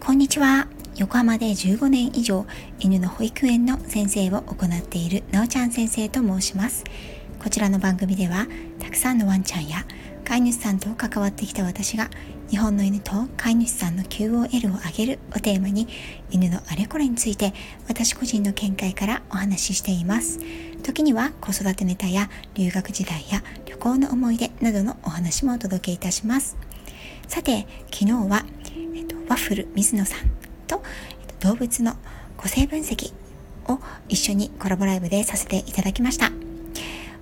こんにちは。横浜で15年以上犬の保育園の先生を行っているなおちゃん先生と申します。こちらの番組ではたくさんのワンちゃんや飼い主さんと関わってきた私が日本の犬と飼い主さんの QOL を上げるをテーマに犬のあれこれについて私個人の見解からお話ししています。時には子育てネタや留学時代や行の思い出などのお話もお届けいたしますさて昨日は、えっと、ワッフル水野さんと、えっと、動物の個性分析を一緒にコラボライブでさせていただきました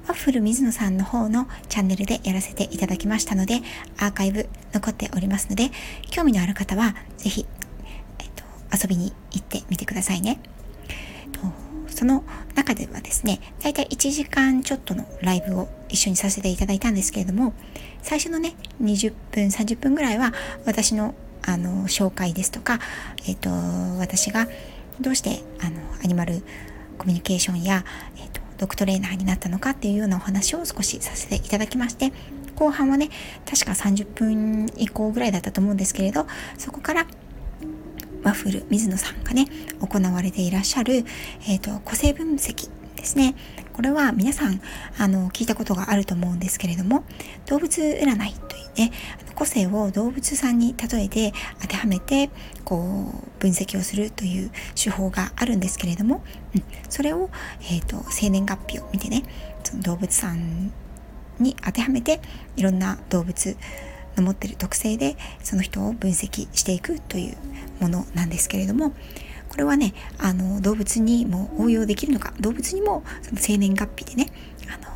ワッフル水野さんの方のチャンネルでやらせていただきましたので、アーカイブ残っておりますので、興味のある方はぜひ、えっと、遊びに行ってみてくださいね。その中ではですね、だいたい1時間ちょっとのライブを一緒にさせていただいたんですけれども、最初のね、20分、30分ぐらいは私のあの紹介ですとか、えっと、私がどうしてあのアニマルコミュニケーションや、えっと、ドッグトレーナーになったのかっていうようなお話を少しさせていただきまして後半はね確か30分以降ぐらいだったと思うんですけれどそこからワッフル水野さんがね行われていらっしゃる、えーと、個性分析ですね。これは皆さんあの聞いたことがあると思うんですけれども動物占いというね個性を動物さんに例えて当てはめてこう分析をするという手法があるんですけれども、うん、それを、えーと、生年月日を見てねその動物さんに当てはめていろんな動物の持ってる特性でその人を分析していくというものなんですけれどもこれはねあの動物にも応用できるのか動物にもその生年月日でねあの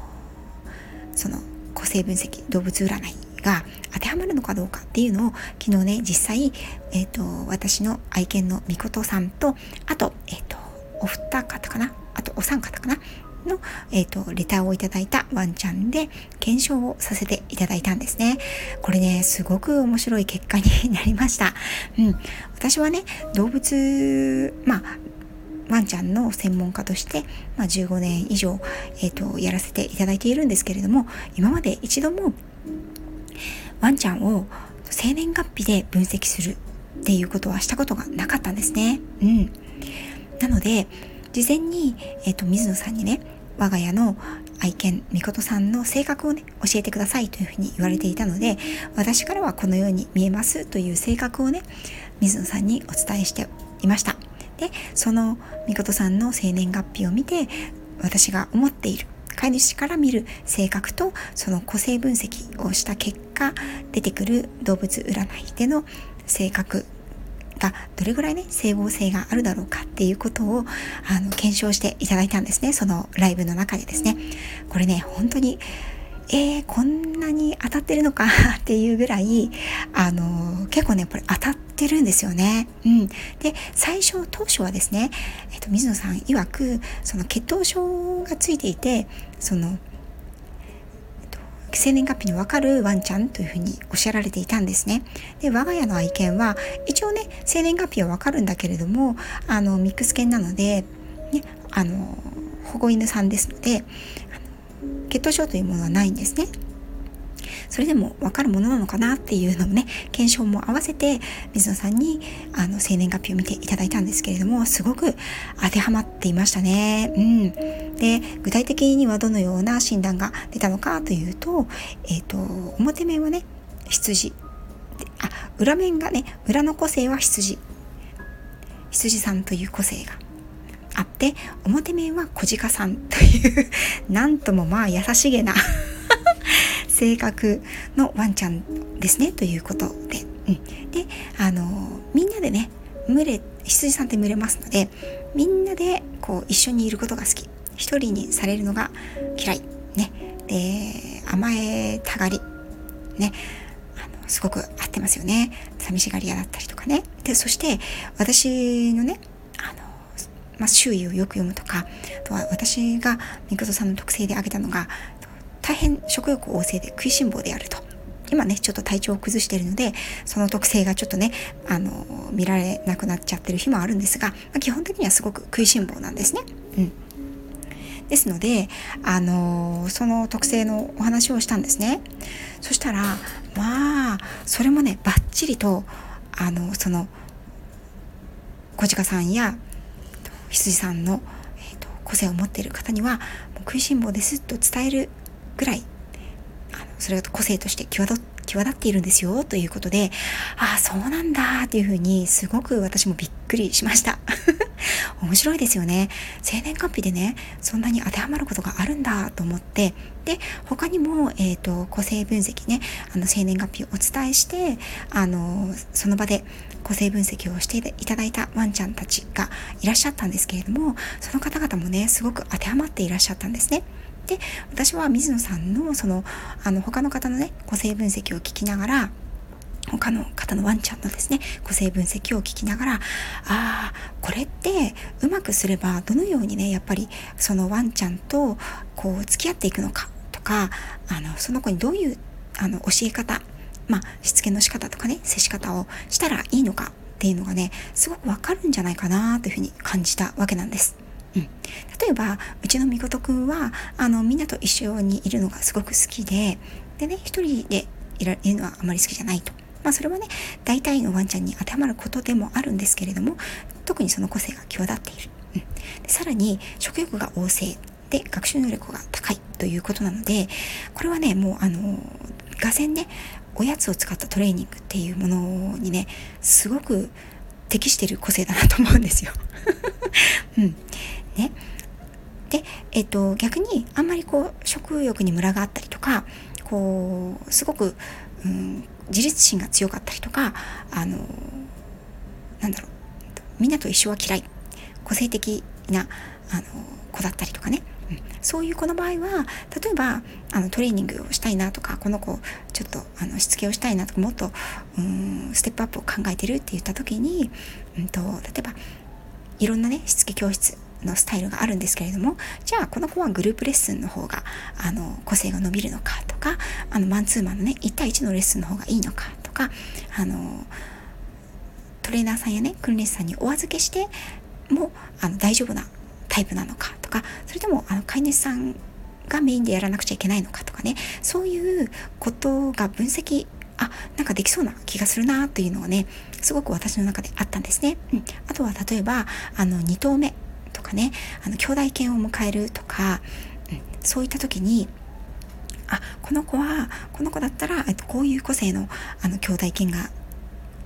その個性分析動物占いが当てはまるのかどうかっていうのを昨日ね実際、えーと、私の愛犬のみことさんとあと,、えーと、お二方かなあとお三方かなの、えーと、レターをいただいたワンちゃんで検証をさせていただいたんですね。これね、すごく面白い結果になりました。うん。私はね、動物、まあ、ワンちゃんの専門家として、まあ、15年以上、えーとやらせていただいているんですけれども今まで一度もワンちゃんを生年月日で分析するっていうことはしたことがなかったんですね。うん。なので、事前に、えっ、ー、と、水野さんにね、我が家の愛犬、みことさんの性格をね、教えてくださいというふうに言われていたので、私からはこのように見えますという性格をね、水野さんにお伝えしていました。で、そのみことさんの生年月日を見て、私が思っている飼い主から見る性格とその個性分析をした結果出てくる動物占いでの性格がどれぐらいね整合性があるだろうかっていうことをあの検証していただいたんですねそのライブの中でですねこれね本当にえー、こんなに当たってるのか っていうぐらい、あの、結構ね、これ当たってるんですよね。うん。で、最初、当初はですね、えっ、と、水野さん曰く、その血糖症がついていて、その、生年月日のわかるワンちゃんというふうにおっしゃられていたんですね。で、我が家の愛犬は、一応ね、生年月日はわかるんだけれども、あの、ミックス犬なので、ね、あの、保護犬さんですので、血糖症というものはないんですね。それでも分かるものなのかなっていうのもね検証も合わせて水野さんにあの生年月日を見ていただいたんですけれどもすごく当てはまっていましたね。うん、で具体的にはどのような診断が出たのかというと,、えーと、表面はね羊。あ裏面がね裏の個性は羊。羊さんという個性が。あって表面は小鹿さんというなんともまあ優しげな性格のワンちゃんですねということで、うん、であのみんなでね群れ羊さんって群れますのでみんなでこう一緒にいることが好き。一人にされるのが嫌い。ね。で甘えたがり。ね。あのすごく合ってますよね。寂しがり屋だったりとかね。でそして私のねまあ、周囲をよく読むとかあとは私がみことさんの特性で挙げたのが大変食欲旺盛で食いしん坊であると。今ね、ちょっと体調を崩しているので、その特性がちょっとね、あの、見られなくなっちゃってる日もあるんですが、まあ、基本的にはすごく食いしん坊なんですね。うん。ですので、あのその特性のお話をしたんですねそしたらまあそれもねバッチリとあのその小鹿さんや羊さんの、えーと、個性を持っている方には食いしん坊ですと伝えるぐらいあのそれが個性として際立際立っているんですよということでああそうなんだっていうふうにすごく私もびっくりしました 面白いですよね生年月日でねそんなに当てはまることがあるんだと思ってで他にも、えーと、個性分析ねあの生年月日をお伝えしてあのその場で個性分析をしていただいたワンちゃんたちがいらっしゃったんですけれどもその方々もねすごく当てはまっていらっしゃったんですね。で私は水野さんのそのあの他の方のね個性分析を聞きながら他の方のワンちゃんのですね個性分析を聞きながらああこれってうまくすればどのようにねやっぱりそのワンちゃんとこう付き合っていくのかとかあのその子にどういうあの教え方まあしつけの仕方とかね接し方をしたらいいのかっていうのがねすごくわかるんじゃないかなというふうに感じたわけなんです。うん、例えばうちのみことくんはあのみんなと一緒にいるのがすごく好きででね一人でいられるのはあまり好きじゃないと。まあそれはね大体のワンちゃんに当てはまることでもあるんですけれども特にその個性が際立っている。うん、でさらに食欲が旺盛で学習能力が高いということなのでこれはねもうあのがぜねおやつを使ったトレーニングっていうものにねすごく適している個性だなと思うんですよ。うん、ね。で、えっと、逆にあんまりこう食欲にムラがあったりとかこうすごく、うん、自立心が強かったりとかあのなんだろうみんなと一緒は嫌い個性的なあの子だったりとかね、うん、そういう子の場合は例えばあのトレーニングをしたいなとかこの子ちょっとあのしつけをしたいなとかもっとうんステップアップを考えてるって言った時に、うんと、例えばいろんなねしつけ教室のスタイルがあるんですけれどもじゃあこの子はグループレッスンの方があの個性が伸びるのかとかあのマンツーマンのね1対1のレッスンの方がいいのかとかあのトレーナーさんやね訓練士さんにお預けしてもあの大丈夫なタイプなのかとかそれともあの飼い主さんがメインでやらなくちゃいけないのかとかねそういうことが分析あなんかできそうな気がするなというのがねすごく私の中であったんですね。うん、あとは例えばあの2頭目とかねあの兄弟犬を迎えるとか、うん、そういった時にあこの子はこの子だったら、えっと、こういう個性のあの兄弟犬が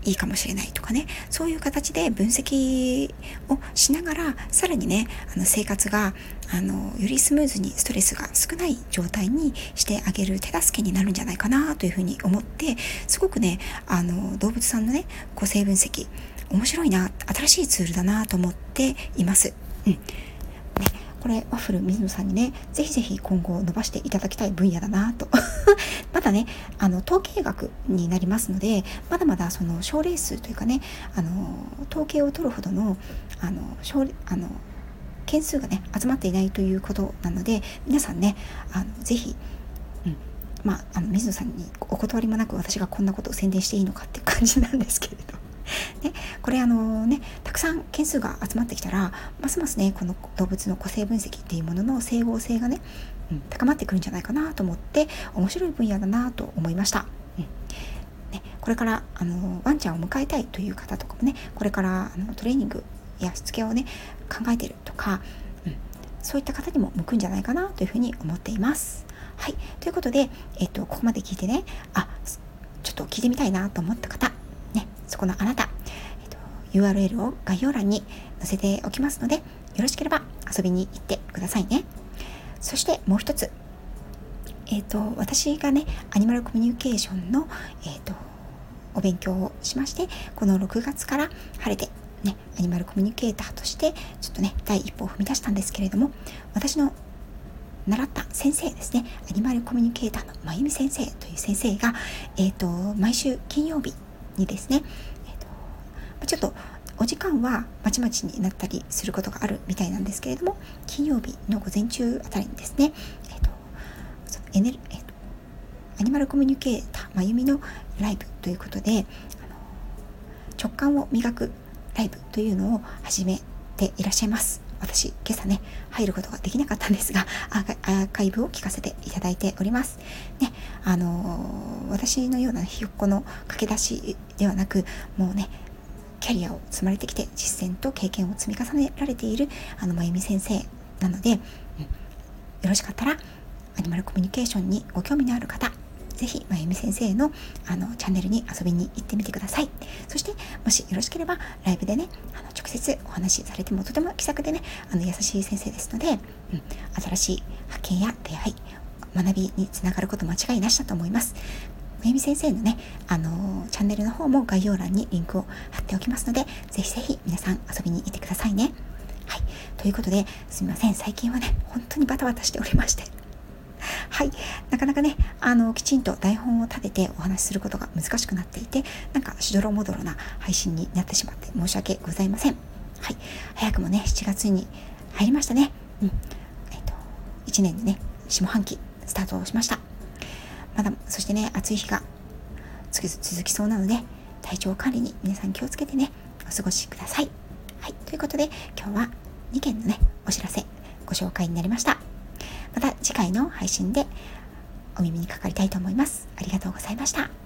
いいかもしれないとかねそういう形で分析をしながらさらにねあの生活があのよりスムーズにストレスが少ない状態にしてあげる手助けになるんじゃないかなというふうに思ってすごくねあの動物さんのね個性分析面白いな新しいツールだなと思っています。うん。ねこれワッフル水野さんにねぜひぜひ今後伸ばしていただきたい分野だなと。まだねあの統計学になりますのでまだまだその賞レースというかねあの統計を取るほどのあの賞あの件数がね集まっていないということなので皆さんねあのぜひ、まあ、あの水野さんにお断りもなく私がこんなことを宣伝していいのかっていう感じなんですけれど。ね、これあのねたくさん件数が集まってきたらますますねこの動物の個性分析っていうものの整合性がね、うん、高まってくるんじゃないかなと思って面白い分野だなと思いました。うんね、これからあのワンちゃんを迎えたいという方とかもねこれからあのトレーニングやしつけをね考えてるとか、うん、そういった方にも向くんじゃないかなというふうに思っています。はい、ということで、えっと、ここまで聞いてねあちょっと聞いてみたいなと思った方そこのあなた、えっと、URL を概要欄に載せておきますので、よろしければ遊びに行ってくださいね。そしてもう一つ、えっ、と、私がね、アニマルコミュニケーションの、えっ、と、お勉強をしまして、この6月から晴れて、ね、アニマルコミュニケーターとして、ちょっとね、第一歩を踏み出したんですけれども、私の習った先生ですね、アニマルコミュニケーターのまゆみ先生という先生が、えっ、と、毎週金曜日にですね、えーと、ちょっとお時間はまちまちになったりすることがあるみたいなんですけれども金曜日の午前中あたりにですね、えーとエネルえーと、アニマルコミュニケーターまゆみのライブということで直感を磨くライブというのを始めていらっしゃいます。私今朝ね入ることができなかったんですがアーカイブを聞かせていただいておりますねあのー、私のようなひよっこの駆け出しではなくもうねキャリアを積まれてきて実践と経験を積み重ねられているあのまゆみ先生なので、うん、よろしかったらアニマルコミュニケーションにご興味のある方ぜひ、まゆみ先生のあのチャンネルに遊びに行ってみてください。そして、もしよろしければ、ライブでね、あの直接お話しされてもとても気さくでね、あの優しい先生ですので、うん、新しい発見や出会い、学びにつながること間違いなしだと思います。まゆみ先生のね、あのー、チャンネルの方も概要欄にリンクを貼っておきますので、ぜひぜひ皆さん遊びに行ってくださいね。はい。ということで、すみません。最近はね、本当にバタバタしておりまして。はい。なかなかね、あの、きちんと台本を立ててお話しすることが難しくなっていて、なんかしどろもどろな配信になってしまって申し訳ございません。はい。早くもね、7月に入りましたね。うん。えっ、と、1年でね、下半期スタートしました。まだ、そしてね、暑い日が続きそうなので、体調管理に皆さん気をつけてね、お過ごしください。はい。ということで、今日は2件のね、お知らせ、ご紹介になりました。また次回の配信でお耳にかかりたいと思います。ありがとうございました。